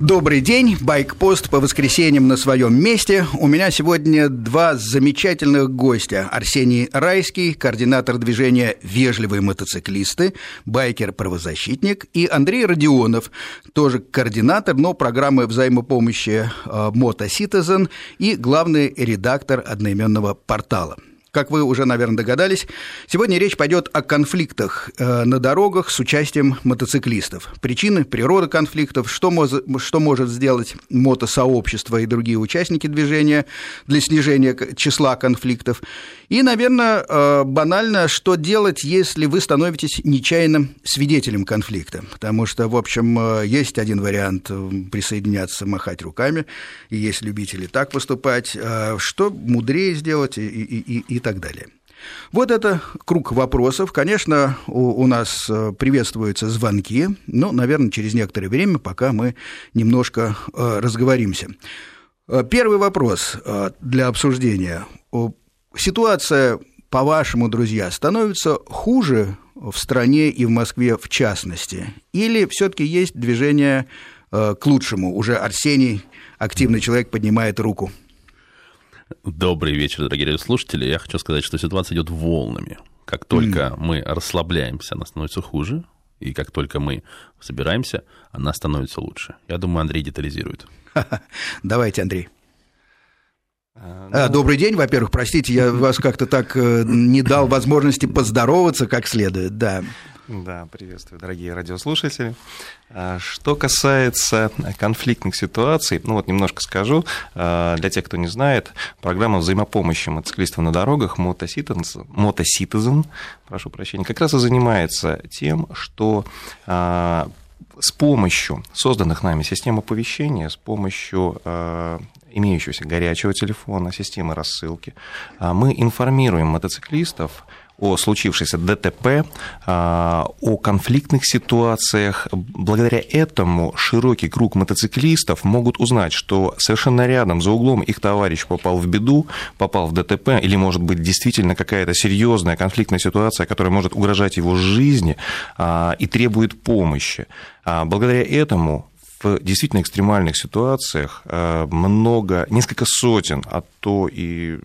Добрый день, Байкпост по воскресеньям на своем месте. У меня сегодня два замечательных гостя. Арсений Райский, координатор движения «Вежливые мотоциклисты», байкер-правозащитник, и Андрей Родионов, тоже координатор, но программы взаимопомощи «Мотоситизен» и главный редактор одноименного портала. Как вы уже, наверное, догадались, сегодня речь пойдет о конфликтах э, на дорогах с участием мотоциклистов. Причины, природа конфликтов, что, может, что может сделать мотосообщество и другие участники движения для снижения числа конфликтов. И, наверное, э, банально, что делать, если вы становитесь нечаянным свидетелем конфликта. Потому что, в общем, э, есть один вариант присоединяться, махать руками, и есть любители так поступать. Что мудрее сделать и, и, и, и так далее. Вот это круг вопросов. Конечно, у, у нас э, приветствуются звонки, но, наверное, через некоторое время, пока мы немножко э, разговоримся. Э, первый вопрос э, для обсуждения. Ситуация, по-вашему, друзья, становится хуже в стране и в Москве в частности? Или все-таки есть движение э, к лучшему? Уже Арсений, активный человек, поднимает руку. Добрый вечер, дорогие радиослушатели. Я хочу сказать, что ситуация идет волнами. Как только mm. мы расслабляемся, она становится хуже, и как только мы собираемся, она становится лучше. Я думаю, Андрей детализирует. Давайте, Андрей. А, а, ну... Добрый день, во-первых, простите, я вас как-то так э, не дал возможности поздороваться как следует, да. Да, приветствую, дорогие радиослушатели. А, что касается конфликтных ситуаций, ну вот немножко скажу, а, для тех, кто не знает, программа взаимопомощи мотоциклистов на дорогах Мотоситизен, прошу прощения, как раз и занимается тем, что а, с помощью созданных нами систем оповещения, с помощью имеющегося горячего телефона, системы рассылки, мы информируем мотоциклистов о случившейся ДТП, а, о конфликтных ситуациях. Благодаря этому широкий круг мотоциклистов могут узнать, что совершенно рядом, за углом их товарищ попал в беду, попал в ДТП, или, может быть, действительно какая-то серьезная конфликтная ситуация, которая может угрожать его жизни а, и требует помощи. А, благодаря этому в действительно экстремальных ситуациях много, несколько сотен, а то и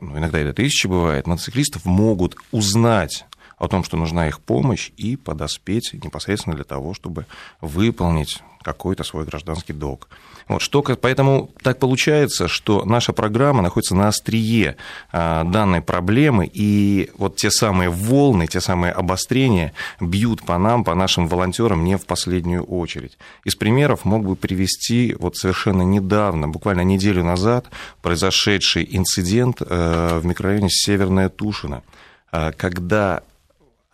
ну, иногда это тысячи бывает, мотоциклистов могут узнать о том, что нужна их помощь, и подоспеть непосредственно для того, чтобы выполнить какой-то свой гражданский долг. Вот, что, поэтому так получается, что наша программа находится на острие а, данной проблемы, и вот те самые волны, те самые обострения бьют по нам, по нашим волонтерам не в последнюю очередь. Из примеров мог бы привести вот совершенно недавно, буквально неделю назад, произошедший инцидент э, в микрорайоне Северная Тушина, э, когда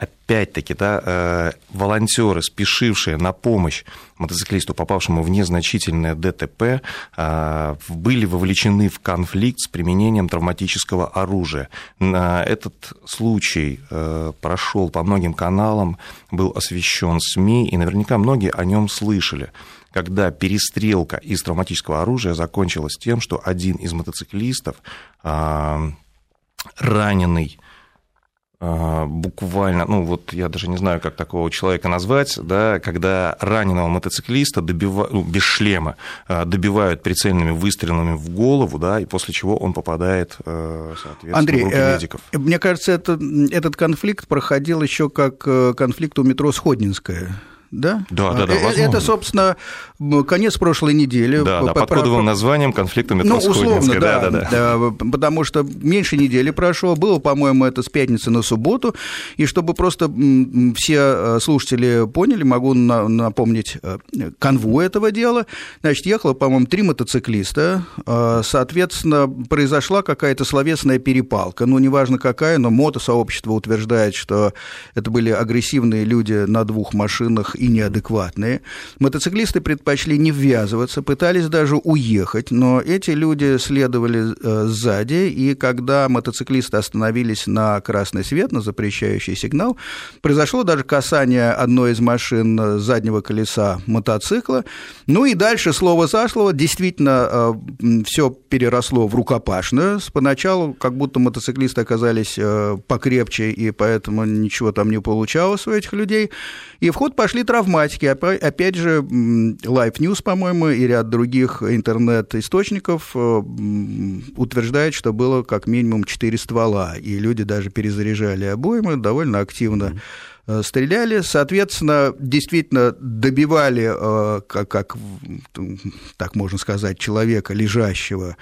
опять-таки, да, э, волонтеры, спешившие на помощь мотоциклисту, попавшему в незначительное ДТП, э, были вовлечены в конфликт с применением травматического оружия. Этот случай э, прошел по многим каналам, был освещен СМИ, и наверняка многие о нем слышали когда перестрелка из травматического оружия закончилась тем, что один из мотоциклистов, раненый буквально, ну вот я даже не знаю, как такого человека назвать, да, когда раненого мотоциклиста добивают, ну, без шлема а, добивают прицельными выстрелами в голову, да, и после чего он попадает, э, соответственно, Андрей, в руки э, медиков. Мне кажется, это, этот конфликт проходил еще как э, конфликт у метро Сходнинская да? Да, да, да. Возможно. Это, собственно, конец прошлой недели. Да, да, под кодовым названием конфликта метро Ну, условно, да, да, да, да. Потому что меньше недели прошло, было, по-моему, это с пятницы на субботу, и чтобы просто все э, слушатели поняли, могу напомнить э, канву этого дела. Значит, ехало, по-моему, три мотоциклиста, э, соответственно, произошла какая-то словесная перепалка, ну, неважно какая, но мотосообщество утверждает, что это были агрессивные люди на двух машинах и неадекватные. Мотоциклисты предпочли не ввязываться, пытались даже уехать, но эти люди следовали э, сзади, и когда мотоциклисты остановились на красный свет, на запрещающий сигнал, произошло даже касание одной из машин заднего колеса мотоцикла. Ну и дальше слово за слово действительно э, все переросло в рукопашную. Поначалу как будто мотоциклисты оказались э, покрепче, и поэтому ничего там не получалось у этих людей. И в ход пошли травматики. Опять же, Life News, по-моему, и ряд других интернет-источников утверждают, что было как минимум 4 ствола, и люди даже перезаряжали обоймы довольно активно. стреляли, соответственно, действительно добивали, как, как так можно сказать, человека, лежащего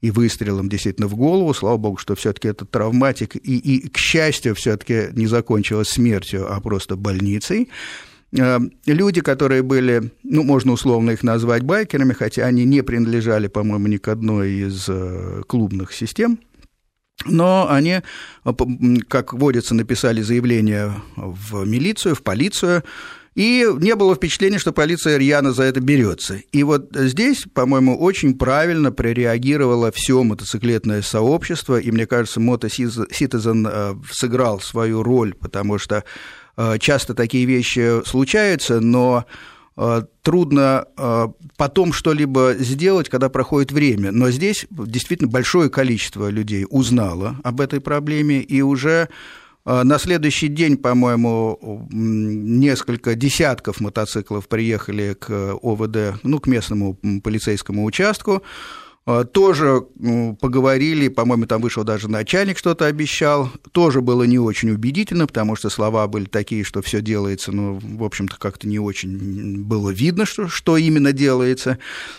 и выстрелом действительно в голову. Слава богу, что все-таки этот травматик и, и, к счастью, все-таки не закончилось смертью, а просто больницей. Э, люди, которые были, ну, можно условно их назвать байкерами, хотя они не принадлежали, по-моему, ни к одной из э, клубных систем, но они, э, как водится, написали заявление в милицию, в полицию, и не было впечатления, что полиция рьяно за это берется. И вот здесь, по-моему, очень правильно прореагировало все мотоциклетное сообщество, и мне кажется, Мотоситизен э, сыграл свою роль, потому что часто такие вещи случаются, но э, трудно потом что-либо сделать, когда проходит время. Но здесь действительно большое количество людей узнало об этой проблеме и уже на следующий день, по-моему, несколько десятков мотоциклов приехали к ОВД, ну, к местному полицейскому участку. А, тоже поговорили, по-моему, там вышел даже начальник, что-то обещал. Тоже было не очень убедительно, потому что слова были такие, что все делается, ну, в общем-то, как-то не очень было видно, что, что именно делается.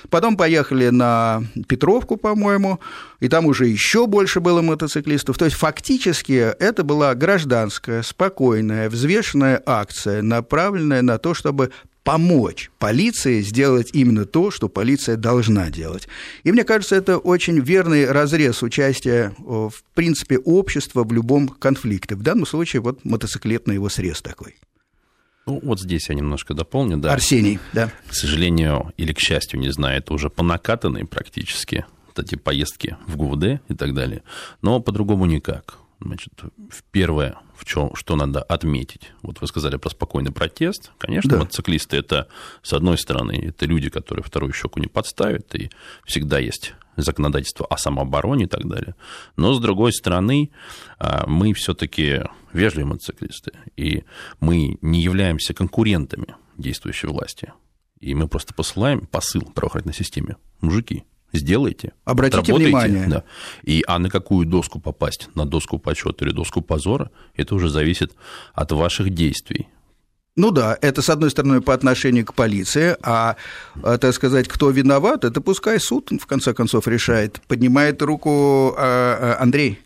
Потом поехали на Петровку, по-моему, и там уже еще больше было мотоциклистов. То есть фактически это была гражданская, спокойная, взвешенная акция, направленная на то, чтобы помочь полиции сделать именно то, что полиция должна делать. И мне кажется, это очень верный разрез участия, в принципе, общества в любом конфликте. В данном случае вот мотоциклетный его срез такой. Ну, вот здесь я немножко дополню, да. Арсений, да. К сожалению, или к счастью, не знаю, это уже понакатанные практически эти поездки в ГУВД и так далее. Но по-другому никак. Значит, первое, в чем, что надо отметить. Вот вы сказали про спокойный протест. Конечно, да. мотоциклисты это, с одной стороны, это люди, которые вторую щеку не подставят, и всегда есть законодательство о самообороне и так далее. Но, с другой стороны, а, мы все-таки вежливые мотоциклисты, и мы не являемся конкурентами действующей власти. И мы просто посылаем посыл правоохранительной системе. Мужики, сделайте. Обратите внимание. Да. И, а на какую доску попасть? На доску почета или доску позора? Это уже зависит от ваших действий. Ну да, это, с одной стороны, по отношению к полиции, а, а, так сказать, кто виноват, это пускай суд, в конце концов, решает. Поднимает руку а, а, Андрей.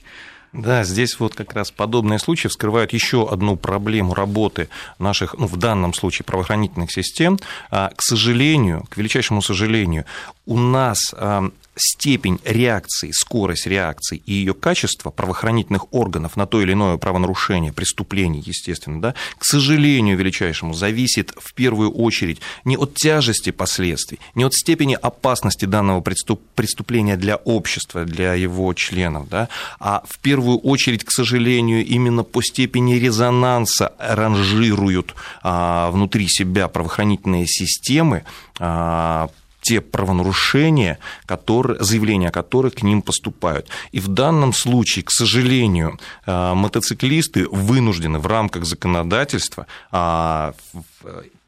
Да, здесь вот как раз подобные случаи вскрывают еще одну проблему работы наших, ну, в данном случае, правоохранительных систем. К сожалению, к величайшему сожалению, у нас степень реакции, скорость реакции и ее качество правоохранительных органов на то или иное правонарушение, преступление, естественно, да, к сожалению величайшему, зависит в первую очередь не от тяжести последствий, не от степени опасности данного преступления для общества, для его членов, да, а в первую очередь, к сожалению, именно по степени резонанса ранжируют а, внутри себя правоохранительные системы а, те правонарушения, которые, заявления о которых к ним поступают. И в данном случае, к сожалению, э, мотоциклисты вынуждены в рамках законодательства а,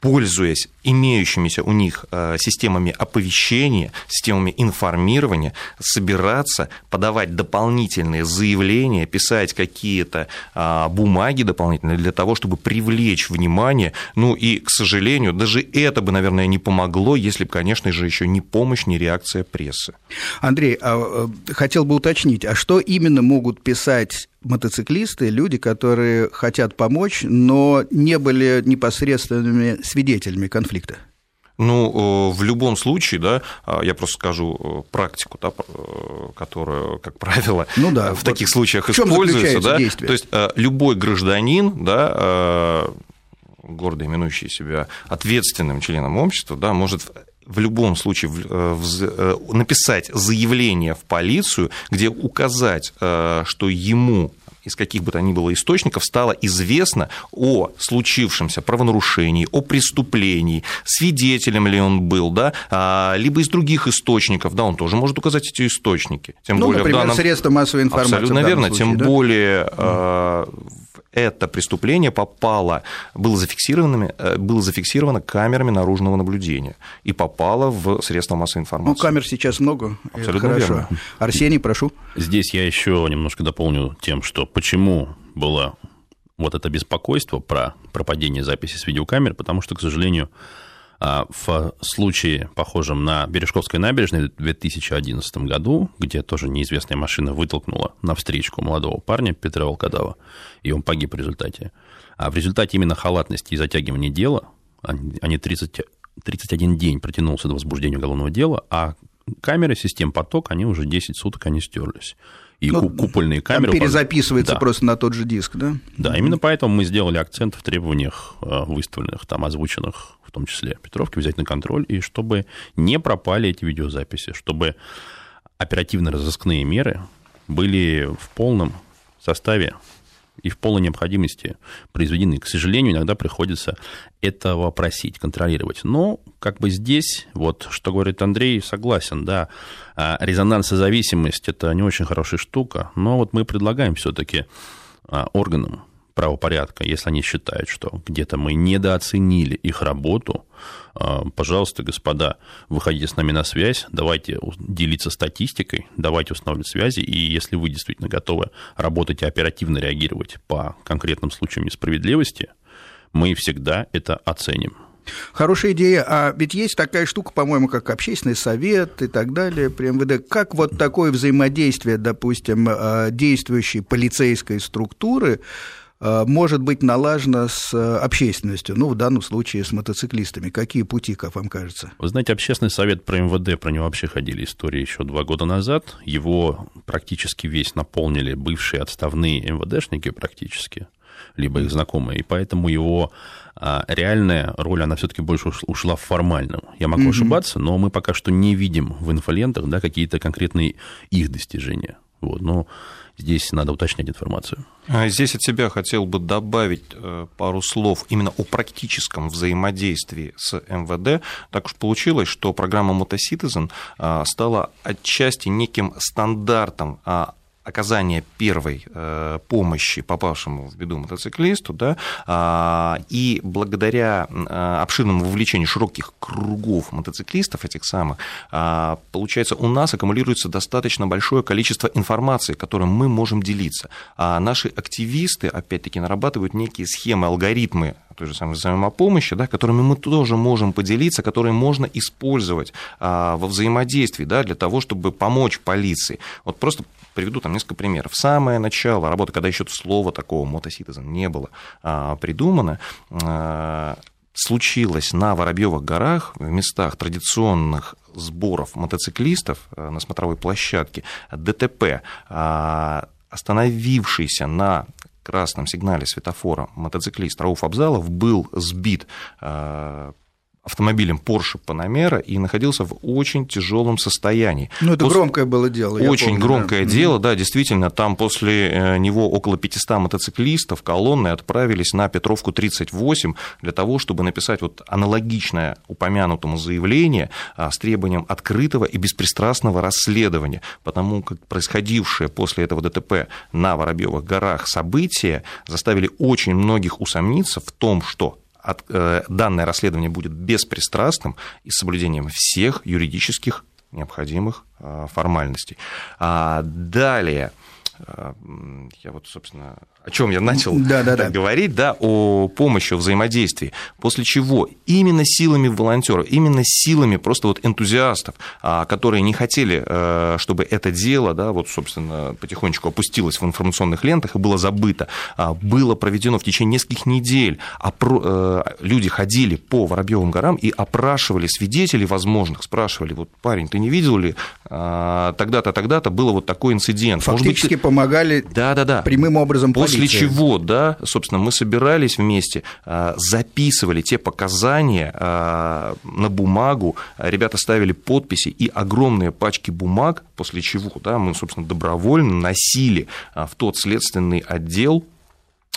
пользуясь имеющимися у них э, системами оповещения, системами информирования, собираться, подавать дополнительные заявления, писать какие-то а, бумаги дополнительные для того, чтобы привлечь внимание. Ну и, к сожалению, даже это бы, наверное, не помогло, если бы, конечно же, еще не помощь, не реакция прессы. Андрей, а, э, хотел бы уточнить, а что именно могут писать мотоциклисты, люди, которые хотят помочь, но не были непосредственными свидетелями конфликта? Ну, в любом случае, да, а, я просто скажу э, практику, да, э, которую, как правило, ну да, в вот таких случаях используется. Да, действие? то есть э, любой гражданин, да, гордо именующий себя ответственным членом общества, да, может в любом случае написать заявление в полицию, где указать, что ему из каких бы то ни было источников стало известно о случившемся правонарушении, о преступлении, свидетелем ли он был, да, а, либо из других источников, да, он тоже может указать эти источники. Тем ну, более например, в данном... средства массовой информации. Абсолютно верно, случае, тем да? более это преступление попало, было зафиксировано, э, было зафиксировано камерами наружного наблюдения и попало в средства массовой информации. Ну, камер сейчас много. Абсолютно хорошо. Верно. Арсений, прошу. Здесь я еще немножко дополню тем, что почему было вот это беспокойство про пропадение записи с видеокамер, потому что, к сожалению, в случае, похожем на Бережковской набережной в 2011 году, где тоже неизвестная машина вытолкнула на встречку молодого парня Петра Волкодава, и он погиб в результате. А в результате именно халатности и затягивания дела, они 30, 31 день протянулся до возбуждения уголовного дела, а камеры систем поток, они уже 10 суток они стерлись и ну, купольные камеры. перезаписывается да. просто на тот же диск, да? Да, именно поэтому мы сделали акцент в требованиях э, выставленных, там озвученных, в том числе Петровки, взять на контроль, и чтобы не пропали эти видеозаписи, чтобы оперативно-розыскные меры были в полном составе и в полной необходимости произведены. К сожалению, иногда приходится этого просить, контролировать. Но как бы здесь, вот что говорит Андрей, согласен, да, а, резонансозависимость – это не очень хорошая штука, но вот мы предлагаем все-таки а, органам правопорядка, если они считают, что где-то мы недооценили их работу, а, пожалуйста, господа, выходите с нами на связь, давайте делиться статистикой, давайте устанавливать связи, и если вы действительно готовы работать и оперативно реагировать по конкретным случаям несправедливости, мы всегда это оценим. Хорошая идея. А ведь есть такая штука, по-моему, как общественный совет и так далее при МВД. Как вот такое взаимодействие, допустим, а, действующей полицейской структуры может быть налажено с э, общественностью, ну, в данном случае с мотоциклистами? Какие пути, как вам кажется? Вы знаете, общественный совет про МВД, про него вообще ходили истории еще два года назад. Его практически весь наполнили бывшие отставные МВДшники практически, либо их знакомые, и поэтому его а, реальная роль, она все-таки больше ушла в формальном. Я могу mm-hmm. ошибаться, но мы пока что не видим в инфолентах да, какие-то конкретные их достижения. Вот, но здесь надо уточнять информацию. А здесь от себя хотел бы добавить э, пару слов именно о практическом взаимодействии с МВД. Так уж получилось, что программа Motocitizen а, стала отчасти неким стандартом а, оказания первой э, помощи попавшему в беду мотоциклисту, да, а, и благодаря э, обширному вовлечению широких кругов мотоциклистов, этих самых, а, получается, у нас аккумулируется достаточно большое количество информации, которым мы можем делиться. А наши активисты, опять-таки, нарабатывают некие схемы, алгоритмы той же самой взаимопомощи, да, которыми мы тоже можем поделиться, которые можно использовать а, во взаимодействии да, для того, чтобы помочь полиции. Вот просто приведу там несколько примеров. Самое начало работы, когда еще слова такого мотоситизм не было а, придумано, а, случилось на Воробьевых горах в местах традиционных сборов мотоциклистов а, на смотровой площадке ДТП, а, остановившийся на красном сигнале светофора мотоциклист Рауф Абзалов был сбит а, автомобилем Porsche Panamera и находился в очень тяжелом состоянии. Ну, это после... громкое было дело. Очень помню, громкое да. дело, да, действительно. Там после э, него около 500 мотоциклистов колонны отправились на Петровку 38 для того, чтобы написать вот аналогичное упомянутому заявление а, с требованием открытого и беспристрастного расследования, потому как происходившее после этого ДТП на Воробьевых горах события заставили очень многих усомниться в том, что от, э, данное расследование будет беспристрастным и с соблюдением всех юридических необходимых э, формальностей. А далее, э, я вот, собственно, о чем я начал да, да, да. говорить, да, о помощи, о взаимодействии. После чего именно силами волонтеров, именно силами просто вот энтузиастов, а, которые не хотели, э, чтобы это дело, да, вот, собственно, потихонечку опустилось в информационных лентах и было забыто, а, было проведено в течение нескольких недель. Э, люди ходили по Воробьевым горам и опрашивали свидетелей возможных, спрашивали, вот, парень, ты не видел ли, а, тогда-то, тогда-то было вот такой инцидент. Фактически Может быть, помогали да, да, да. прямым образом После чего, да, собственно, мы собирались вместе, а, записывали те показания а, на бумагу, ребята ставили подписи и огромные пачки бумаг, после чего, да, мы, собственно, добровольно носили а, в тот следственный отдел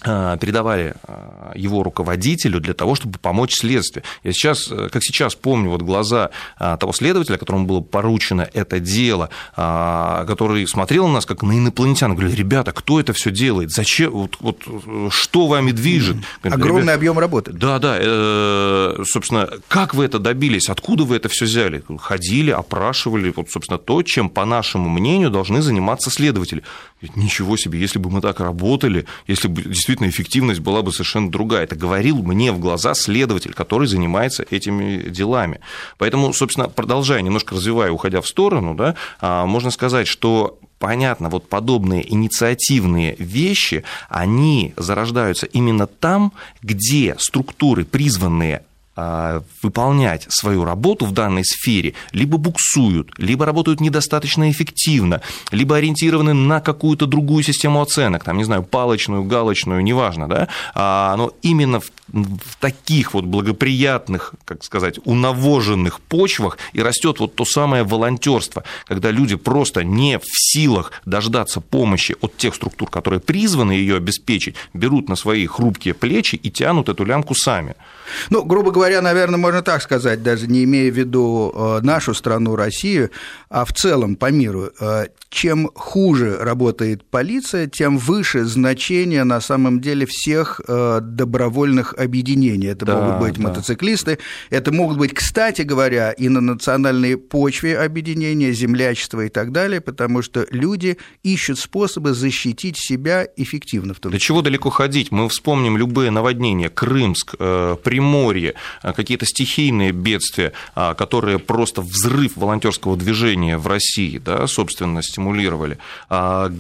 передавали э, его руководителю для того, чтобы помочь следствию. Я сейчас, э, как сейчас помню, вот глаза того следователя, которому было поручено это дело, который смотрел на нас как на инопланетян, говорил, ребята, кто это все делает, зачем, вот, вот что вами движет? Говорит, Огромный объем работы. Да, да, собственно, как вы это добились, откуда вы это все взяли? Ходили, опрашивали, вот, собственно, то, чем, по нашему мнению, должны заниматься следователи. Ничего себе, если бы мы так работали, если бы действительно эффективность была бы совершенно другая. Это говорил мне в глаза следователь, который занимается этими делами. Поэтому, собственно, продолжая, немножко развивая, уходя в сторону, да, а, можно сказать, что понятно, вот подобные инициативные вещи, они зарождаются именно там, где структуры, призванные выполнять свою работу в данной сфере, либо буксуют, либо работают недостаточно эффективно, либо ориентированы на какую-то другую систему оценок, там, не знаю, палочную, галочную, неважно, да, а, но именно в таких вот благоприятных, как сказать, унавоженных почвах и растет вот то самое волонтерство, когда люди просто не в силах дождаться помощи от тех структур, которые призваны ее обеспечить, берут на свои хрупкие плечи и тянут эту лямку сами. Ну, грубо говоря, наверное, можно так сказать, даже не имея в виду э, нашу страну, Россию, а в целом по миру. Э, чем хуже работает полиция, тем выше значение на самом деле всех э, добровольных объединений. Это да, могут быть да. мотоциклисты, это могут быть, кстати говоря, и на национальной почве объединения, землячества и так далее, потому что люди ищут способы защитить себя эффективно. В том До чего далеко ходить? Мы вспомним любые наводнения, Крымск, Приморье, какие-то стихийные бедствия, а, которые просто взрыв волонтерского движения в России, да, собственно, стимулировали. А,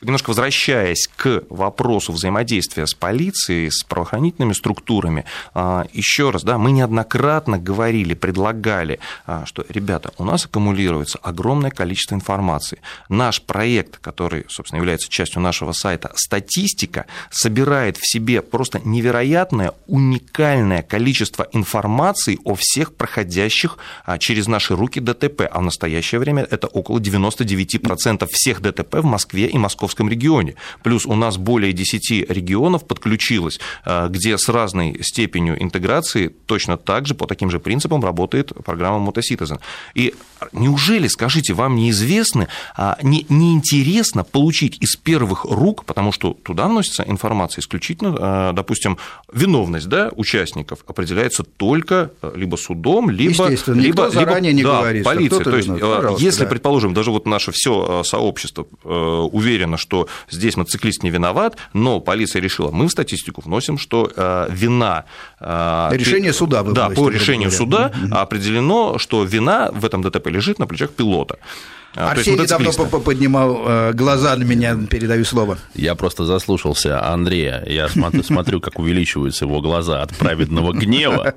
немножко возвращаясь к вопросу взаимодействия с полицией, с правоохранительными структурами, а, еще раз, да, мы неоднократно говорили, предлагали, а, что, ребята, у нас аккумулируется огромное количество информации. Наш проект, который, собственно, является частью нашего сайта, статистика, собирает в себе просто невероятное, уникальное количество информации о всех проходящих а, через наши руки ДТП, а в настоящее время это около 99% всех ДТП в Москве и Московской Московском регионе. Плюс у нас более 10 регионов подключилось, э, где с разной степенью интеграции точно так же, по таким же принципам работает программа Motocitizen. И неужели, скажите, вам неизвестно, а не, неинтересно получить из первых рук, потому что туда вносится информация исключительно, э, допустим, виновность да, участников определяется только э, либо судом, либо, либо, либо не да, говорит, полицией. То есть, если, да. предположим, даже вот наше все сообщество уверено, что здесь мотоциклист не виноват, но полиция решила, мы в статистику вносим, что э, вина... Э, решение суда вы Да, по решению суда определено, что вина в этом ДТП лежит на плечах пилота. А, Арсений давно поднимал э, глаза на меня, передаю слово. Я просто заслушался Андрея. Я смотрю, как увеличиваются его глаза от праведного гнева.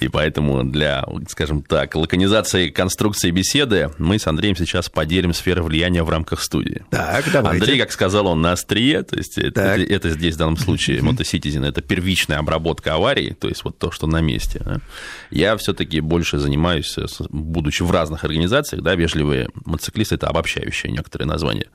И поэтому для, скажем так, лаконизации конструкции беседы мы с Андреем сейчас поделим сферы влияния в рамках студии. Так, давайте. Андрей, как сказал он, на острие, то есть это, это здесь в данном случае мотоситизен, это первичная обработка аварии, то есть вот то, что на месте. Я все-таки больше занимаюсь, будучи в разных организациях, да, вежливые мотоциклисты мотоциклист – это обобщающее некоторые названия.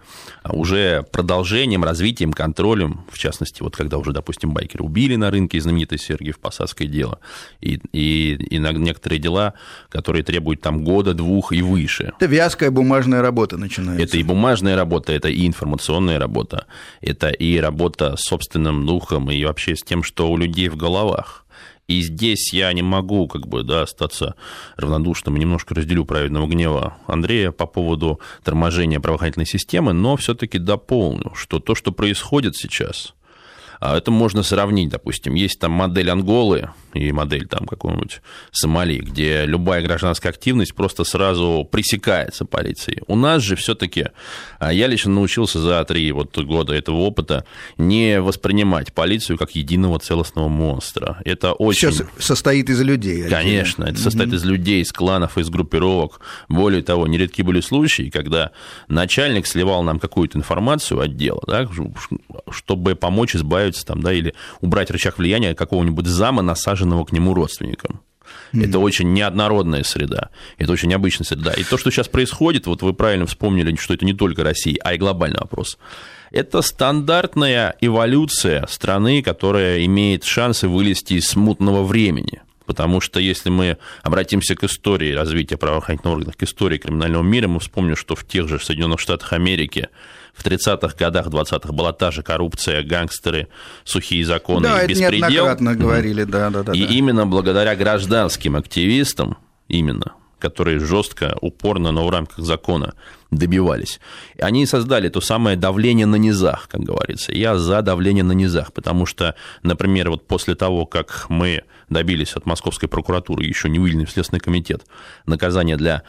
А уже продолжением, развитием, контролем, в частности, вот когда уже, допустим, байкеры убили на рынке знаменитый Сергиев Посадское дело, и, и, и на некоторые дела, которые требуют там года, двух и выше. Это вязкая бумажная работа начинается. Это и бумажная работа, это и информационная работа, это и работа с собственным духом, и вообще с тем, что у людей в головах. И здесь я не могу как бы, да, остаться равнодушным, немножко разделю праведного гнева Андрея по поводу торможения правоохранительной системы, но все-таки дополню, что то, что происходит сейчас, а это можно сравнить, допустим, есть там модель Анголы и модель там какой-нибудь Сомали, где любая гражданская активность просто сразу пресекается полицией. У нас же все-таки а, я лично научился за три вот года этого опыта не воспринимать полицию как единого целостного монстра. Это очень... Все состоит из людей. Конечно, это состоит из людей, из кланов, из группировок. Более того, нередки были случаи, когда начальник сливал нам какую-то информацию отдела, да, чтобы помочь избавиться избавиться там, да, или убрать рычаг влияния какого-нибудь зама, насаженного к нему родственником. Mm-hmm. Это очень неоднородная среда, это очень необычная среда. И то, что сейчас происходит, вот вы правильно вспомнили, что это не только Россия, а и глобальный вопрос. Это стандартная эволюция страны, которая имеет шансы вылезти из смутного времени. Потому что если мы обратимся к истории развития правоохранительных органов, к истории криминального мира, мы вспомним, что в тех же Соединенных Штатах Америки в 30-х годах, 20-х была та же коррупция, гангстеры, сухие законы да, и беспредел. Да, неоднократно говорили, да, да, да. И да. именно благодаря гражданским активистам, именно, которые жестко, упорно, но в рамках закона добивались. Они создали то самое давление на низах, как говорится. Я за давление на низах, потому что, например, вот после того, как мы добились от Московской прокуратуры, еще не выделенный в Следственный комитет, наказания для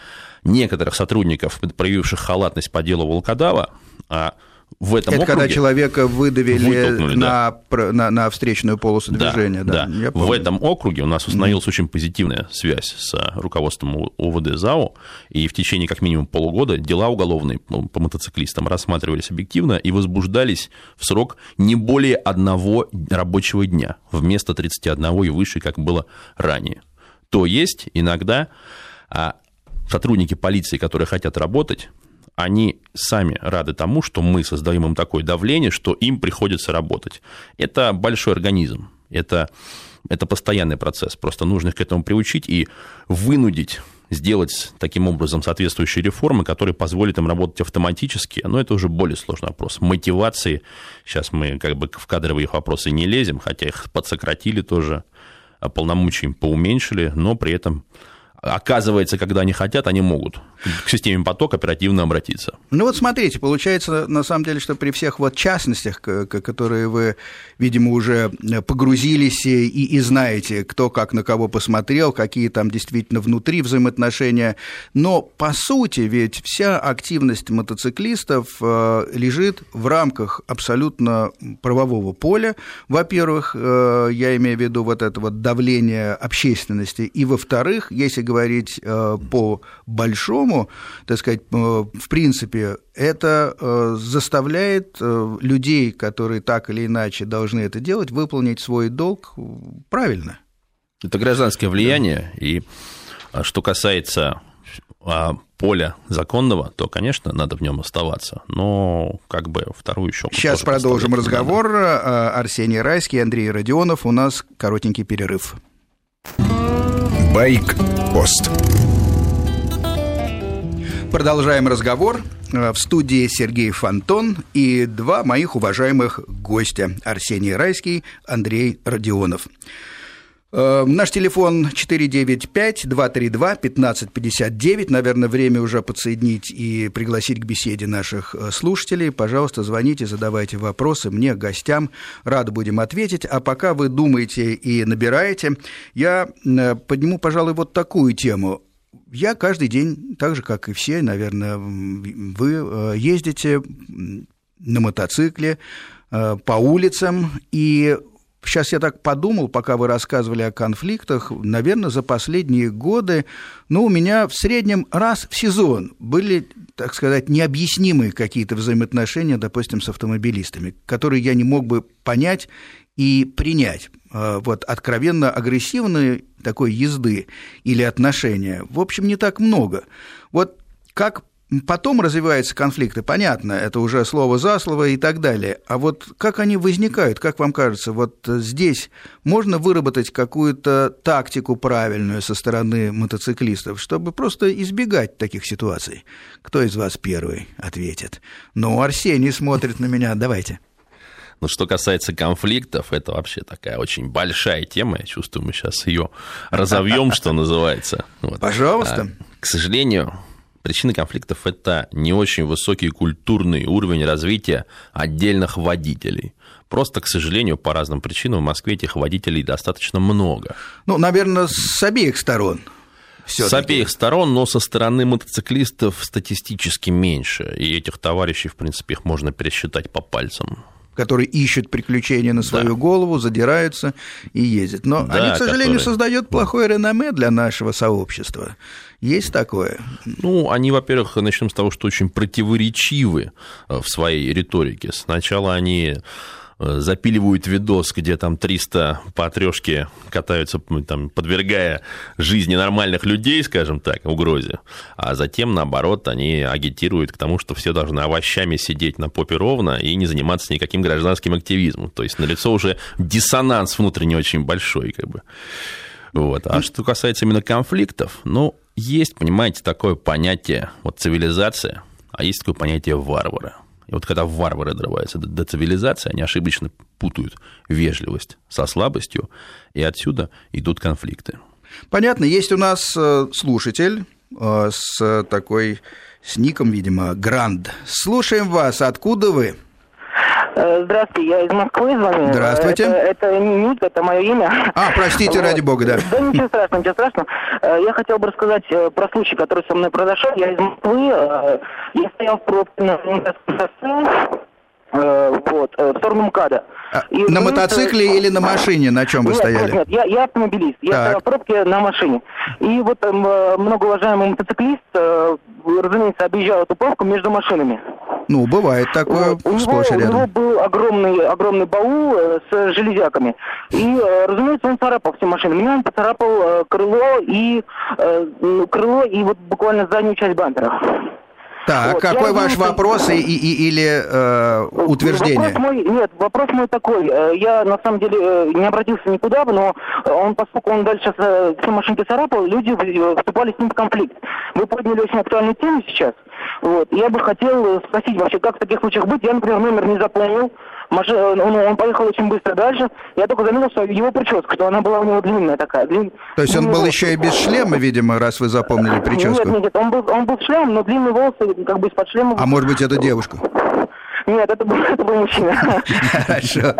некоторых сотрудников, проявивших халатность по делу Волкодава, а в этом Это округе... когда человека выдавили на, да. на, на встречную полосу движения. Да, да. В этом округе у нас установилась mm очень позитивная связь с руководством УВД ЗАО, и в течение как минимум полугода дела уголовные по мотоциклистам рассматривались объективно и возбуждались в срок не более одного рабочего дня, вместо 31 и выше, как было ранее. То есть иногда а, сотрудники полиции, которые хотят работать, они сами рады тому, что мы создаем им такое давление, что им приходится работать. Это большой организм, это, это постоянный процесс, просто нужно их к этому приучить и вынудить сделать таким образом соответствующие реформы, которые позволят им работать автоматически, но это уже более сложный вопрос. Мотивации, сейчас мы как бы в кадровые вопросы не лезем, хотя их подсократили тоже, а полномочия им поуменьшили, но при этом оказывается, когда они хотят, они могут к системе поток оперативно обратиться. Ну вот смотрите, получается на самом деле, что при всех вот частностях, которые вы, видимо, уже погрузились и, и знаете, кто как на кого посмотрел, какие там действительно внутри взаимоотношения, но по сути ведь вся активность мотоциклистов э, лежит в рамках абсолютно правового поля. Во-первых, э, я имею в виду вот это вот давление общественности, и во-вторых, если говорить э, по большому, так сказать, э, в принципе, это э, заставляет людей, которые так или иначе должны это делать, выполнить свой долг правильно. Это гражданское влияние, и а, что касается а, поля законного, то, конечно, надо в нем оставаться. Но как бы вторую еще. Сейчас продолжим разговор. Арсений Райский, Андрей Родионов. У нас коротенький перерыв. Байк-пост. Продолжаем разговор. В студии Сергей Фонтон и два моих уважаемых гостя. Арсений Райский, Андрей Родионов. Э, наш телефон 495-232-1559. Наверное, время уже подсоединить и пригласить к беседе наших э, слушателей. Пожалуйста, звоните, задавайте вопросы мне, гостям. Рады будем ответить. А пока вы думаете и набираете, я э, подниму, пожалуй, вот такую тему. Я каждый день, так же, как и все, наверное, вы ездите на мотоцикле по улицам, и Сейчас я так подумал, пока вы рассказывали о конфликтах, наверное, за последние годы, ну, у меня в среднем раз в сезон были, так сказать, необъяснимые какие-то взаимоотношения, допустим, с автомобилистами, которые я не мог бы понять и принять. А, вот откровенно агрессивной такой езды или отношения, в общем, не так много. Вот как Потом развиваются конфликты, понятно, это уже слово за слово и так далее. А вот как они возникают, как вам кажется, вот здесь можно выработать какую-то тактику правильную со стороны мотоциклистов, чтобы просто избегать таких ситуаций? Кто из вас первый ответит? Ну, Арсений смотрит на меня, давайте. Но что касается конфликтов, это вообще такая очень большая тема. Я чувствую, мы сейчас ее разовьем, что называется. Пожалуйста. А, к сожалению, Причины конфликтов – это не очень высокий культурный уровень развития отдельных водителей. Просто, к сожалению, по разным причинам в Москве этих водителей достаточно много. Ну, наверное, с обеих сторон. С обеих сторон, но со стороны мотоциклистов статистически меньше. И этих товарищей, в принципе, их можно пересчитать по пальцам которые ищут приключения на свою да. голову, задираются и ездят. Но да, они, к сожалению, которые... создают плохое реноме для нашего сообщества. Есть такое? Ну, они, во-первых, начнем с того, что очень противоречивы э, в своей риторике. Сначала они запиливают видос, где там 300 по трешке катаются, там, подвергая жизни нормальных людей, скажем так, угрозе, а затем, наоборот, они агитируют к тому, что все должны овощами сидеть на попе ровно и не заниматься никаким гражданским активизмом. То есть налицо уже диссонанс внутренний очень большой, как бы. Вот. А что касается именно конфликтов, ну, есть, понимаете, такое понятие, вот цивилизация, а есть такое понятие варвара. И вот когда варвары дорываются до, до цивилизации, они ошибочно путают вежливость со слабостью, и отсюда идут конфликты. Понятно, есть у нас э, слушатель э, с такой, с ником, видимо, Гранд. Слушаем вас, откуда вы? Э, здравствуйте, я из Москвы звоню. Здравствуйте. Это, это не Ник, это мое имя. А, простите, вот. ради бога, да. Да ничего страшного, ничего страшного. Э, я хотел бы рассказать э, про случай, который со мной произошел. Я из Москвы, я стоял в пробке на шоссе, вот, в сторону МКАДа. А, и на мотоцикле это... или на машине? На чем вы нет, стояли? Нет, нет, я, я автомобилист. Я так. стоял в пробке на машине. И вот э, многоуважаемый мотоциклист, э, разумеется, объезжал эту пробку между машинами. Ну, бывает такое у сплошь него, У него был огромный, огромный баул э, с железяками. И, э, разумеется, он царапал все машины. Меня он поцарапал э, крыло и крыло и вот буквально заднюю часть бампера. Так, вот. какой ваш думаю, вопрос и, и, или э, утверждение? Вопрос мой, нет, вопрос мой такой. Я на самом деле не обратился никуда, но он, поскольку он дальше все машинки царапал, люди вступали с ним в конфликт. Вы подняли очень актуальную тему сейчас. Вот. Я бы хотел спросить вообще, как в таких случаях быть. Я, например, номер не запомнил. Машина, э, он, он поехал очень быстро дальше. Я только заметил, что его прическа, что она была у него длинная такая. Длин, То есть он был волосы. еще и без шлема, видимо, раз вы запомнили прическу? Нет, нет, он был, он был с шлемом, но длинные волосы как бы из-под шлема. А может быть, это девушка? Нет, это был, это был мужчина. Хорошо.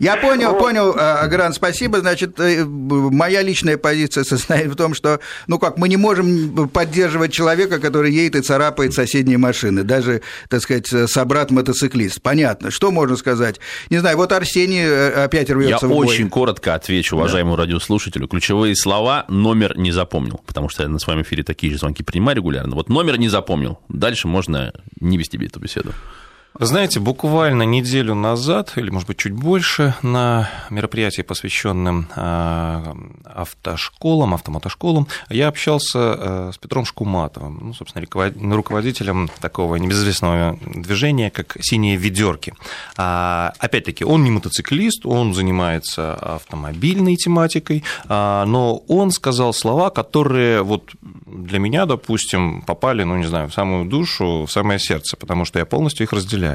Я понял, понял, э, Гран, спасибо. Значит, э, моя личная позиция состоит в том, что, ну как, мы не можем поддерживать человека, который едет и царапает соседние машины, даже, так сказать, собрат-мотоциклист. Понятно. Что можно сказать? Не знаю, вот Арсений э, опять рвется Я в бой. очень коротко отвечу уважаемому да. радиослушателю. Ключевые слова номер не запомнил, потому что я на своем эфире такие же звонки принимаю регулярно. Вот номер не запомнил. Дальше можно не вести эту беседу. Вы знаете, буквально неделю назад, или, может быть, чуть больше, на мероприятии, посвященном а, автошколам, автомотошколам, я общался э, с Петром Шкуматовым, ну, собственно, руководителем такого небезызвестного движения, как «Синие ведерки». А, опять-таки, он не мотоциклист, он занимается автомобильной тематикой, а, но он сказал слова, которые вот для меня, допустим, попали, ну, не знаю, в самую душу, в самое сердце, потому что я полностью их разделяю.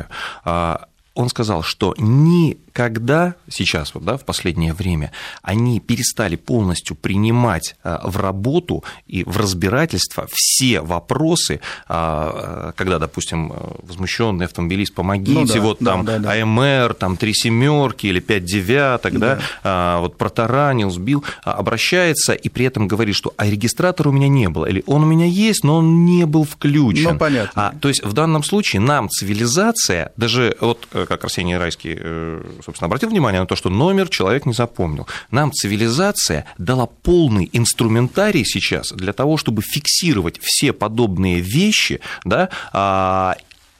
А, он сказал, что никогда сейчас, вот, да, в последнее время, они перестали полностью принимать а, в работу и в разбирательство все вопросы, а, когда, допустим, возмущенный автомобилист, помогите, ну, да, вот да, там да, да. АМР, там три семерки или пять девяток, да. да, вот протаранил, сбил, обращается и при этом говорит, что а регистратора у меня не было, или он у меня есть, но он не был включен. Ну, понятно. А, то есть в данном случае нам цивилизация, даже вот э, как Арсений Райский, э, собственно, обратил внимание на то, что номер человек не запомнил. Нам цивилизация дала полный инструментарий сейчас для того, чтобы фиксировать все подобные вещи, да,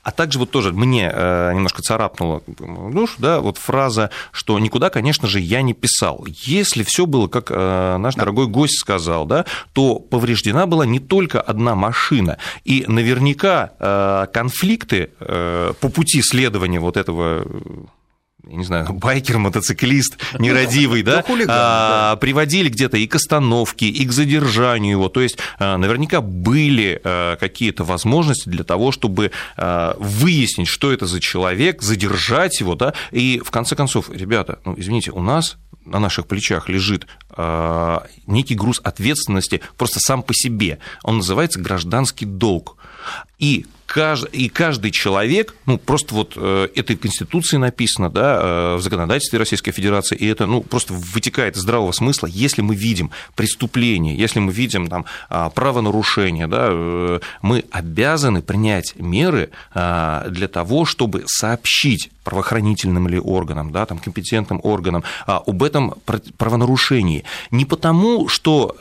а, также вот тоже мне э, немножко царапнула душу, да, вот фраза, что никуда, конечно же, я не писал. Если все было, как э, наш да. дорогой гость сказал, да, то повреждена была не только одна машина. И наверняка э, конфликты по пути следования вот этого я не знаю, байкер, мотоциклист, нерадивый, да, а, приводили где-то и к остановке, и к задержанию его. То есть а, наверняка были а, какие-то возможности для того, чтобы выяснить, что это за человек, задержать его, да, и в конце концов, ребята, ну, извините, у нас на наших плечах лежит некий груз ответственности просто сам по себе. Он называется гражданский долг. И и каждый человек, ну, просто вот э, это в Конституции написано, да, э, в законодательстве Российской Федерации, и это, ну, просто вытекает из здравого смысла, если мы видим преступление, если мы видим там а, правонарушение, да, э, мы обязаны принять меры а, для того, чтобы сообщить правоохранительным ли органам, да, там, компетентным органам а, об этом правонарушении. Не потому, что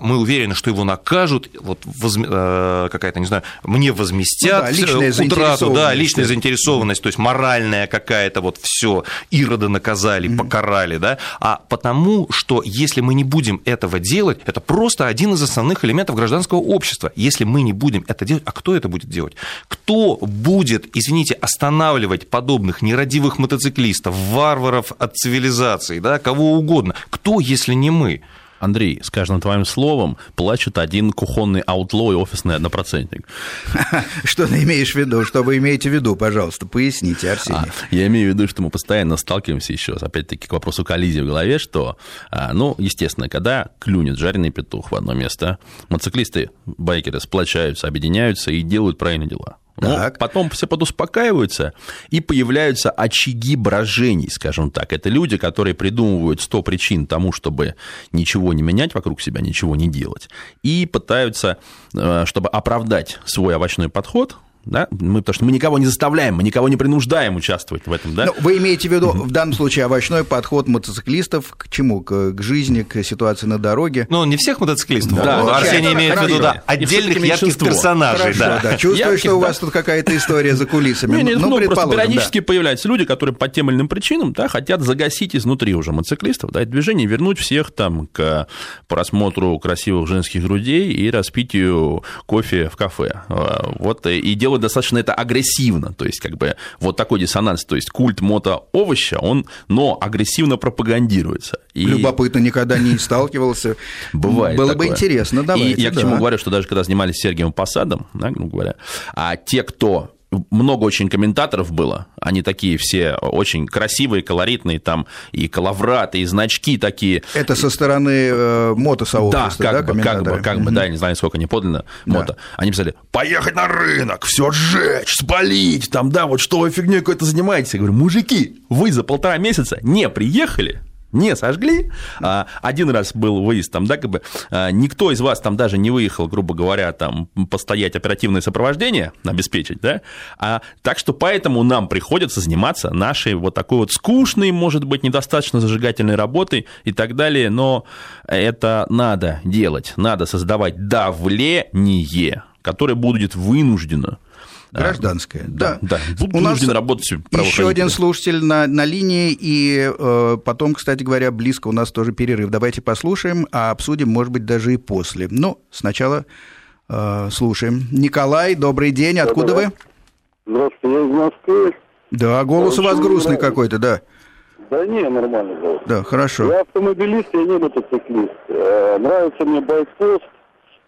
мы уверены, что его накажут, вот возм... какая-то, не знаю, мне возместят, ну, да, личная утрату, да, личная заинтересованность, то есть моральная какая-то вот все, Ирода наказали, mm-hmm. покарали, да, а потому, что если мы не будем этого делать, это просто один из основных элементов гражданского общества. Если мы не будем это делать, а кто это будет делать? Кто будет, извините, останавливать подобных нерадивых мотоциклистов, варваров от цивилизации, да, кого угодно? Кто, если не мы? Андрей, с каждым твоим словом плачет один кухонный аутло и офисный однопроцентник. Что ты имеешь в виду? Что вы имеете в виду, пожалуйста, поясните, Арсений. А, я имею в виду, что мы постоянно сталкиваемся еще, опять-таки, к вопросу коллизии в голове, что, а, ну, естественно, когда клюнет жареный петух в одно место, мотоциклисты, байкеры сплочаются, объединяются и делают правильные дела. Ну, потом все подуспокаиваются, и появляются очаги брожений, скажем так. Это люди, которые придумывают 100 причин тому, чтобы ничего не менять вокруг себя, ничего не делать, и пытаются, э, чтобы оправдать свой овощной подход, да? Мы, потому что мы никого не заставляем, мы никого не принуждаем участвовать в этом. Да? Но ну, вы имеете в виду в данном случае овощной подход мотоциклистов к чему? К, к жизни, к ситуации на дороге? Ну, не всех мотоциклистов. Да, да. Арсений имеет в виду да, отдельных ярких персонажей. Хорошо, да. Да. Чувствую, ярких, что у вас тут какая-то история за кулисами. Нет, нет, ну, ну просто периодически да. появляются люди, которые по тем или иным причинам да, хотят загасить изнутри уже мотоциклистов, да, движение, вернуть всех там к просмотру красивых женских грудей и распитию кофе в кафе. А, вот, и делать достаточно это агрессивно, то есть как бы вот такой диссонанс, то есть культ мотоовоща, он, но агрессивно пропагандируется. И... Любопытно, никогда не сталкивался. Бывает Было такое. бы интересно, давайте. И я да. к чему говорю, что даже когда занимались Сергием Посадом, да, грубо говоря, а те, кто много очень комментаторов было. Они такие все очень красивые, колоритные, там и коловраты, и значки такие. Это со стороны э, мотосообщества, да? Как да, бы, как бы, как бы, да, я не знаю, сколько они подлинно да. мото. Они писали, поехать на рынок, все сжечь, спалить, там, да, вот что вы фигней какой-то занимаетесь. Я говорю, мужики, вы за полтора месяца не приехали, не сожгли. А, один раз был выезд, там, да, как бы а, никто из вас там даже не выехал, грубо говоря, там постоять оперативное сопровождение, обеспечить, да, а, так что поэтому нам приходится заниматься нашей вот такой вот скучной, может быть, недостаточно зажигательной работой и так далее, но это надо делать, надо создавать давление, которое будет вынуждено Гражданская, да. Да, да. У нас работать еще один слушатель на, на линии, и э, потом, кстати говоря, близко у нас тоже перерыв. Давайте послушаем, а обсудим, может быть, даже и после. Но сначала э, слушаем. Николай, добрый день, откуда да, вы? Здравствуйте, я из Москвы. Да, голос у вас грустный какой-то, да. Да не, нормально голос. Да, хорошо. Я автомобилист, я не мотоциклист. Э, нравится мне байкпост,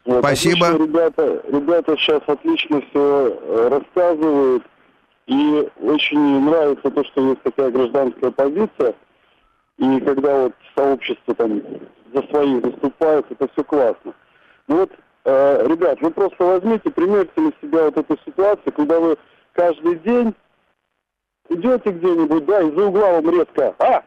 вот, Спасибо. Отлично, ребята, ребята сейчас отлично все э, рассказывают. И очень нравится то, что есть такая гражданская позиция. И когда вот сообщество там за своих выступает, это все классно. Ну вот, э, ребят, вы просто возьмите, примерьте на себя вот эту ситуацию, когда вы каждый день идете где-нибудь, да, из-за угла вам резко, а,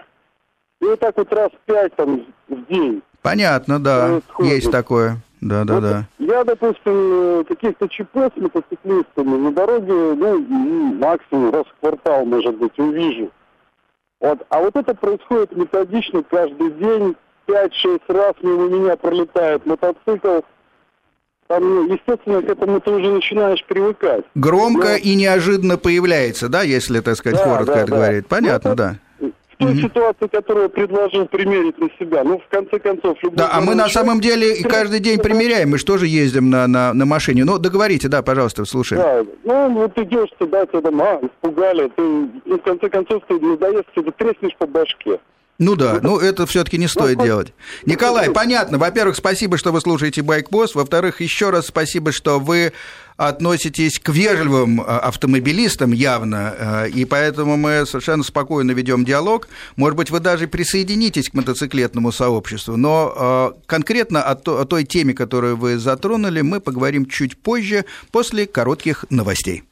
и вот так вот раз пять там в день. Понятно, да, есть такое. Да, да, вот да. Я, допустим, каких-то ЧП с мотоциклистами на дороге, ну, максимум раз в квартал, может быть, увижу. Вот. А вот это происходит методично каждый день, 5-6 раз мимо меня пролетает мотоцикл. Там, ну, естественно, к этому ты уже начинаешь привыкать. Громко Но... и неожиданно появляется, да, если, так сказать, да, коротко да, это да. говорить. Понятно, ну, это... да той mm-hmm. ситуации, которую предложил примерить на себя. Ну, в конце концов, Да, а мы на самом деле каждый день примеряем, мы же тоже ездим на, на, на машине. Ну, договорите, да, пожалуйста, слушаем. Да, ну, вот идешь туда, тебя там, а, испугали, ты, ну, в конце концов, ты надоест, ты треснешь по башке. Ну да, ну это все-таки не стоит делать. Николай, понятно. Во-первых, спасибо, что вы слушаете Байкбосс. Во-вторых, еще раз спасибо, что вы относитесь к вежливым а, автомобилистам явно, а, и поэтому мы совершенно спокойно ведем диалог. Может быть, вы даже присоединитесь к мотоциклетному сообществу, но а, конкретно о той теме, которую вы затронули, мы поговорим чуть позже, после коротких новостей.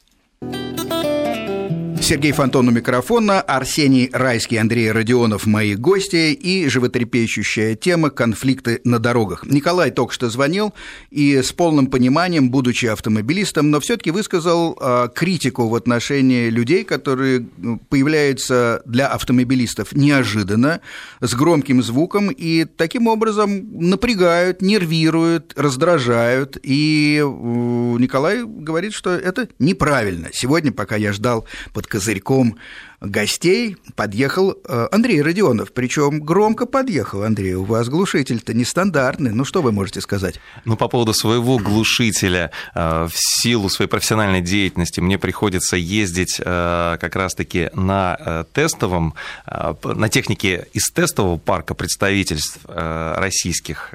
Сергей Фонтон у микрофона, Арсений Райский, Андрей Родионов – мои гости и животрепещущая тема «Конфликты на дорогах». Николай только что звонил и с полным пониманием, будучи автомобилистом, но все таки высказал э, критику в отношении людей, которые появляются для автомобилистов неожиданно, с громким звуком и таким образом напрягают, нервируют, раздражают. И Николай говорит, что это неправильно. Сегодня, пока я ждал под козырьком гостей подъехал э, Андрей Родионов, причем громко подъехал, Андрей, у вас глушитель-то нестандартный, ну что вы можете сказать? Ну, по поводу своего глушителя, э, в силу своей профессиональной деятельности мне приходится ездить э, как раз-таки на тестовом, на технике из тестового парка представительств российских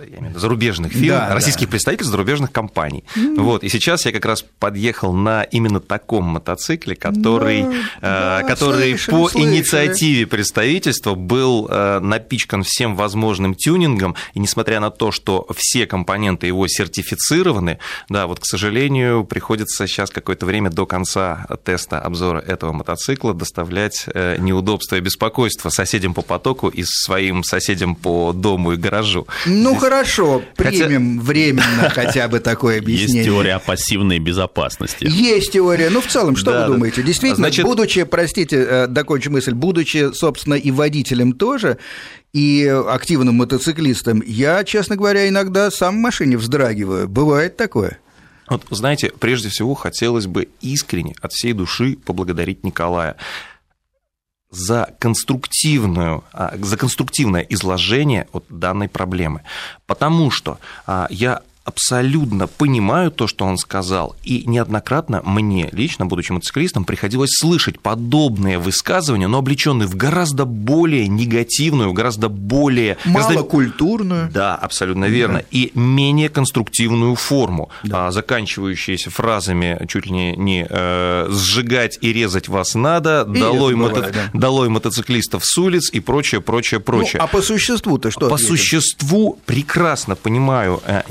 я имею в виду, зарубежных фирм, да, российских да. представительств зарубежных компаний. Mm. Вот, и сейчас я как раз подъехал на именно таком мотоцикле, который, ну, да, э, который слышали, по слышали. инициативе представительства был э, напичкан всем возможным тюнингом, и несмотря на то, что все компоненты его сертифицированы, да, вот, к сожалению, приходится сейчас какое-то время до конца теста обзора этого мотоцикла доставлять э, неудобства и беспокойство соседям по потоку и своим соседям по дому и гаражу. Ну, хорошо, примем хотя... временно хотя бы такое объяснение. Есть теория пассивной безопасности. Есть теория. Ну, в целом, что да, вы думаете? Действительно, Значит... будучи, простите, э, докончу мысль, будучи, собственно, и водителем тоже, и активным мотоциклистом, я, честно говоря, иногда сам в машине вздрагиваю. Бывает такое? Вот, знаете, прежде всего хотелось бы искренне от всей души поблагодарить Николая за, конструктивную, а, за конструктивное изложение вот данной проблемы. Потому что а, я абсолютно понимаю то, что он сказал, и неоднократно мне лично, будучи мотоциклистом, приходилось слышать подобные высказывания, но облеченные в гораздо более негативную, гораздо более... Малокультурную. Да, абсолютно верно. Да. И менее конструктивную форму, да. А, заканчивающиеся фразами чуть ли не, не э, «сжигать и резать вас надо», и долой, мото... бывает, да. «долой мотоциклистов с улиц» и прочее, прочее, прочее. Ну, а по существу-то что? По ответим? существу прекрасно понимаю э,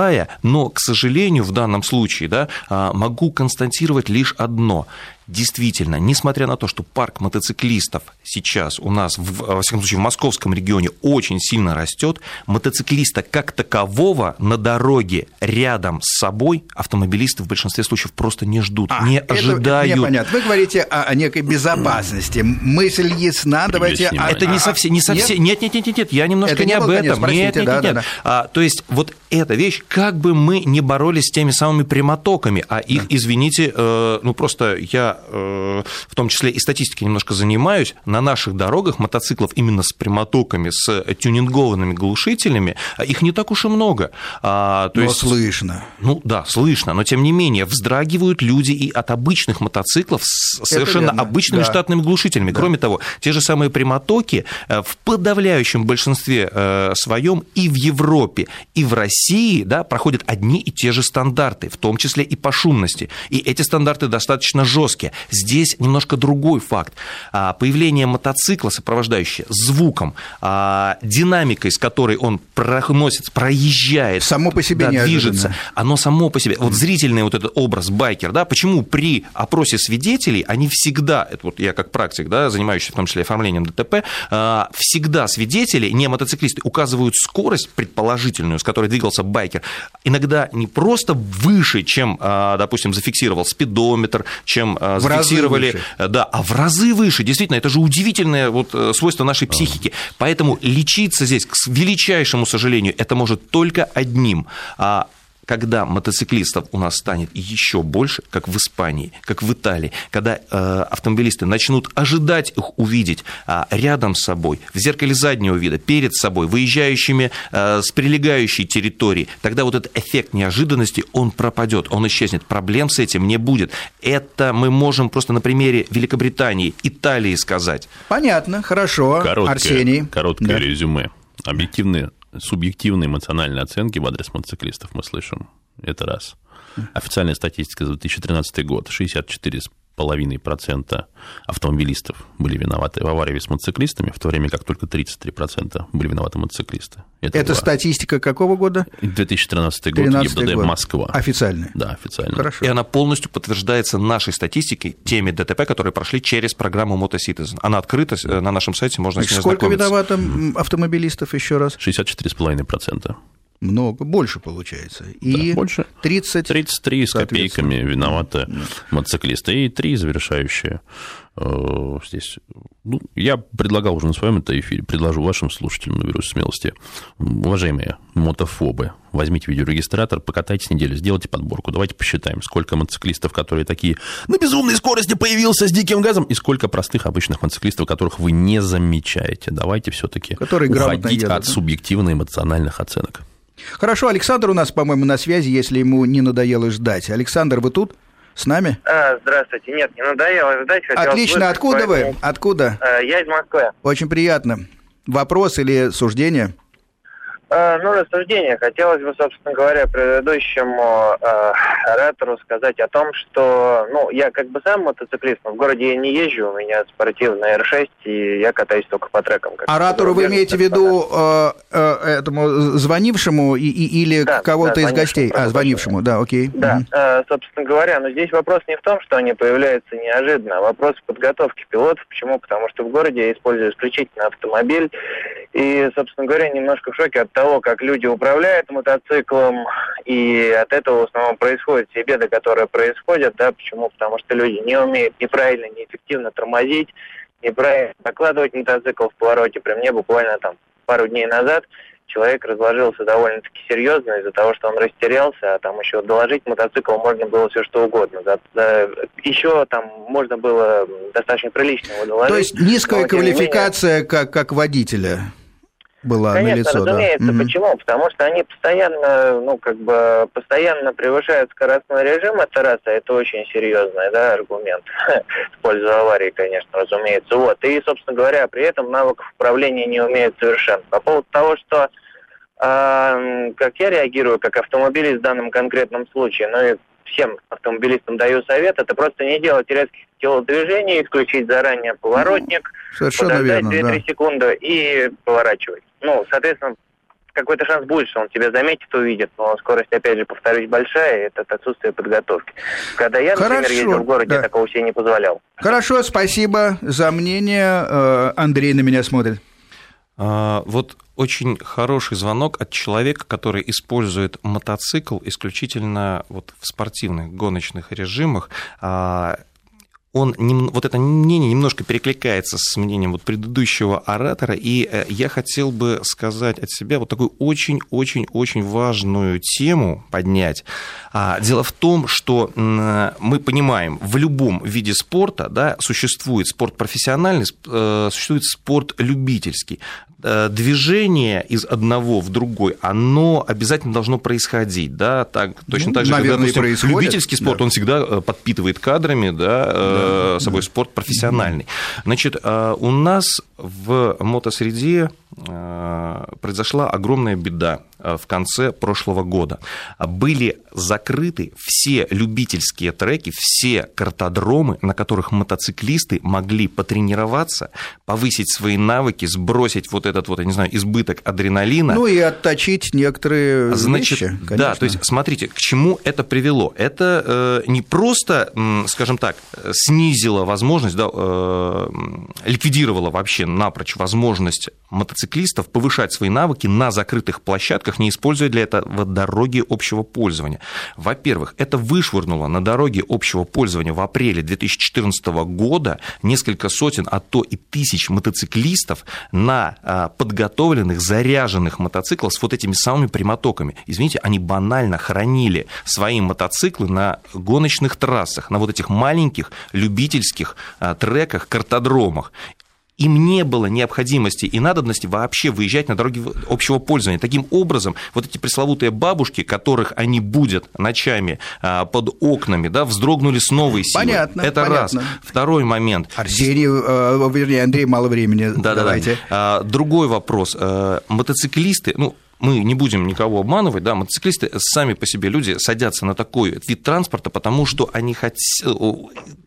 Николая, но, к сожалению, в данном случае да, а, могу констатировать лишь одно действительно, несмотря на то, что парк мотоциклистов сейчас у нас, в, во всяком случае, в московском регионе очень сильно растет, мотоциклиста как такового на дороге рядом с собой автомобилисты в большинстве случаев просто не ждут, а, не это, ожидают. Мне понятно. Вы говорите о, о некой безопасности. Мысль ясна, давайте... А, это не совсем... Не совсем нет? нет, нет, нет, нет, я немножко это не, не об этом. Конец, нет, нет, да, нет, нет. Да, да. А, то есть вот эта вещь, как бы мы не боролись с теми самыми прямотоками, а их, да. извините, э, ну просто я Э, в том числе и статистикой немножко занимаюсь, на наших дорогах мотоциклов именно с прямотоками, с тюнингованными глушителями, а их не так уж и много. А, то но есть, слышно. Ну да, слышно, но тем не менее вздрагивают люди и от обычных мотоциклов с совершенно обычными да. штатными глушителями. Да. Кроме того, те же самые прямотоки э, в подавляющем большинстве э, своем и в Европе, и в России да, проходят одни и те же стандарты, в том числе и по шумности. И эти стандарты достаточно жесткие. Здесь немножко другой факт. А, появление мотоцикла, сопровождающее звуком, а, динамикой, с которой он проносится, проезжает, само по себе да, движется, оно само по себе. Вот зрительный вот этот образ байкер, да, почему при опросе свидетелей они всегда, это вот я как практик, да, занимающийся в том числе оформлением ДТП, а, всегда свидетели, не мотоциклисты, указывают скорость предположительную, с которой двигался байкер, иногда не просто выше, чем, допустим, зафиксировал спидометр, чем зафиксировали, э, да, а в разы выше. Действительно, это же удивительное вот э, свойство нашей психики. Поэтому лечиться здесь, к величайшему сожалению, это может только одним а когда мотоциклистов у нас станет еще больше, как в Испании, как в Италии, когда э, автомобилисты начнут ожидать их увидеть э, рядом с собой, в зеркале заднего вида, перед собой, выезжающими э, с прилегающей территории, тогда вот этот эффект неожиданности, он пропадет, он исчезнет. Проблем с этим не будет. Это мы можем просто на примере Великобритании, Италии сказать. Понятно, хорошо. Короткое, Арсений. Короткое да. резюме. Объективные субъективные эмоциональные оценки в адрес мотоциклистов мы слышим. Это раз. Официальная статистика за 2013 год. 64 4,5% автомобилистов были виноваты в аварии с мотоциклистами, в то время как только 33% были виноваты мотоциклисты. Это, Это статистика какого года? 2013 год, ГИБДД год. Москва. Официальная? Да, официально. Хорошо. И она полностью подтверждается нашей статистикой, теми ДТП, которые прошли через программу MotoCitizen. Она открыта э, на нашем сайте, можно Значит, с ней Сколько виновато автомобилистов еще раз? 64,5% много, больше получается. И да, больше. 30, 33 с копейками виноваты да. мотоциклисты. И три завершающие здесь. Ну, я предлагал уже на своем это эфире, предложу вашим слушателям, наберусь смелости. Уважаемые мотофобы, возьмите видеорегистратор, покатайтесь неделю, сделайте подборку, давайте посчитаем, сколько мотоциклистов, которые такие на безумной скорости появился с диким газом, и сколько простых обычных мотоциклистов, которых вы не замечаете. Давайте все-таки уходить едут, от да? субъективно-эмоциональных оценок. Хорошо, Александр у нас, по-моему, на связи, если ему не надоело ждать. Александр, вы тут? С нами? А, здравствуйте. Нет, не надоело ждать. Отлично. Откуда поэтому... вы? Откуда? А, я из Москвы. Очень приятно. Вопрос или суждение? Э, ну, рассуждение. Хотелось бы, собственно говоря, предыдущему э, оратору сказать о том, что, ну, я как бы сам мотоциклист, но в городе я не езжу, у меня спортивная R6, и я катаюсь только по трекам. Оратору вы имеете в виду э, э, этому звонившему и, и, или да, кого-то да, из гостей? А, звонившему, да, окей. Да, угу. э, собственно говоря, но здесь вопрос не в том, что они появляются неожиданно, а вопрос в подготовке пилотов. Почему? Потому что в городе я использую исключительно автомобиль, и, собственно говоря, немножко в шоке от того, как люди управляют мотоциклом, и от этого в основном происходят все беды, которые происходят, да, почему? Потому что люди не умеют неправильно, неэффективно тормозить, неправильно накладывать мотоцикл в повороте. При мне буквально там пару дней назад человек разложился довольно-таки серьезно из-за того, что он растерялся, а там еще доложить мотоцикл можно было все что угодно. Да, да, еще там можно было достаточно прилично его доложить. То есть низкая квалификация менее... как, как водителя? Была Конечно, налицо, разумеется. Да. Почему? Потому что они постоянно, ну, как бы, постоянно превышают скоростной режим, это раз, а это очень серьезный, да, аргумент в пользу аварии, конечно, разумеется. Вот. И, собственно говоря, при этом навыков управления не умеют совершенно. По поводу того, что э, как я реагирую, как автомобилист в данном конкретном случае, ну и всем автомобилистам даю совет, это просто не делать резких телодвижений, исключить заранее поворотник, Совершенно подождать 2-3 да. секунды и поворачивать. Ну, соответственно, какой-то шанс будет, что он тебя заметит, увидит, но скорость, опять же, повторюсь, большая, это отсутствие подготовки. Когда я, например, Хорошо, ездил в городе, да. я такого себе не позволял. Хорошо, спасибо за мнение. Э, Андрей на меня смотрит. А, вот очень хороший звонок от человека, который использует мотоцикл исключительно вот в спортивных гоночных режимах. Он, вот это мнение немножко перекликается с мнением вот предыдущего оратора, и э, я хотел бы сказать от себя вот такую очень-очень-очень важную тему поднять. А, дело в том, что мы понимаем, в любом виде спорта да, существует спорт профессиональный, э, существует спорт любительский. Э, движение из одного в другой, оно обязательно должно происходить, да, так, точно ну, так же, наверное, когда, допустим, любительский спорт, да. он всегда подпитывает кадрами, да, да собой спорт профессиональный. Значит, у нас в мотосреде произошла огромная беда в конце прошлого года. Были закрыты все любительские треки, все картодромы, на которых мотоциклисты могли потренироваться, повысить свои навыки, сбросить вот этот вот, я не знаю, избыток адреналина. Ну и отточить некоторые Значит, вещи, конечно. Да, то есть смотрите, к чему это привело. Это э, не просто, скажем так, снизило возможность, да, э, ликвидировало вообще напрочь возможность мотоциклистов повышать свои навыки на закрытых площадках, не используя для этого дороги общего пользования. Во-первых, это вышвырнуло на дороге общего пользования в апреле 2014 года несколько сотен, а то и тысяч мотоциклистов на а, подготовленных, заряженных мотоциклах с вот этими самыми прямотоками. Извините, они банально хранили свои мотоциклы на гоночных трассах, на вот этих маленьких любительских а, треках, картодромах им не было необходимости и надобности вообще выезжать на дороги общего пользования. Таким образом, вот эти пресловутые бабушки, которых они будут ночами а, под окнами, да, вздрогнули с новой силой. Понятно. Это понятно. раз. Второй момент. Арсений, э, вернее, Андрей, мало времени. Да, Давайте. Да, да. Другой вопрос. Э, мотоциклисты, ну, мы не будем никого обманывать, да, мотоциклисты сами по себе люди садятся на такой вид транспорта, потому что они хотят,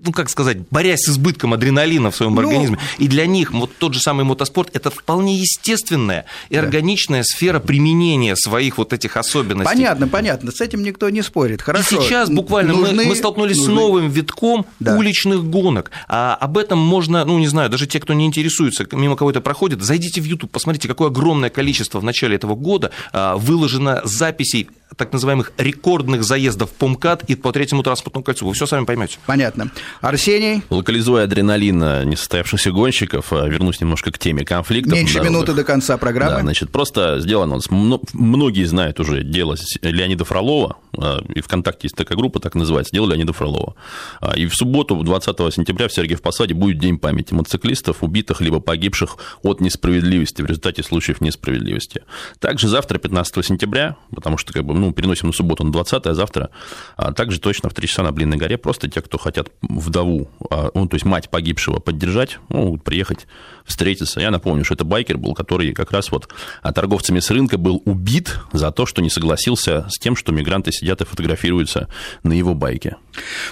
ну, как сказать, борясь с избытком адреналина в своем ну... организме, и для них вот тот же самый мотоспорт – это вполне естественная и органичная да. сфера применения своих вот этих особенностей. Понятно, понятно, с этим никто не спорит, хорошо. И сейчас буквально нужны, мы, мы столкнулись нужны... с новым витком да. уличных гонок, а об этом можно, ну, не знаю, даже те, кто не интересуется, мимо кого-то проходит, зайдите в YouTube, посмотрите, какое огромное количество в начале этого года а, выложено записей так называемых рекордных заездов по МКАД и по третьему транспортному кольцу. Вы все сами поймете. Понятно. Арсений? Локализуя адреналин несостоявшихся гонщиков, а, вернусь немножко к теме конфликтов. Меньше минуты до конца программы. Да, значит, просто сделано. Многие знают уже дело Леонида Фролова, а, и ВКонтакте есть такая группа, так называется, дело Леонида Фролова. А, и в субботу, 20 сентября, в Сергиев Посаде будет День памяти мотоциклистов, убитых либо погибших от несправедливости, в результате случаев несправедливости. Также завтра, 15 сентября, потому что как бы, ну, переносим на субботу на 20 а завтра, а также точно в 3 часа на Блинной горе просто те, кто хотят вдову, а, ну, то есть мать погибшего поддержать, могут приехать, встретиться. Я напомню, что это байкер был, который как раз вот торговцами с рынка был убит за то, что не согласился с тем, что мигранты сидят и фотографируются на его байке.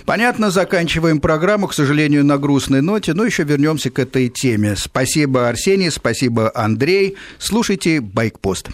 Понятно, заканчиваем программу, к сожалению, на грустной ноте, но еще вернемся к этой теме. Спасибо, Арсений, спасибо, Андрей. Слушайте «Байкпост».